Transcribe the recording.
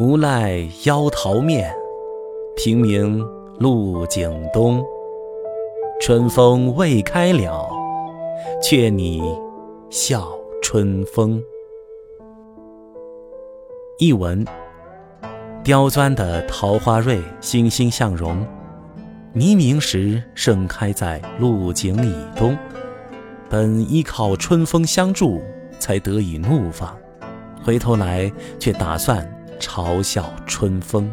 无赖妖桃面，平明路景东。春风未开了，却你笑春风。译文：刁钻的桃花蕊欣欣向荣，黎明时盛开在路景以东。本依靠春风相助，才得以怒放，回头来却打算嘲笑春风。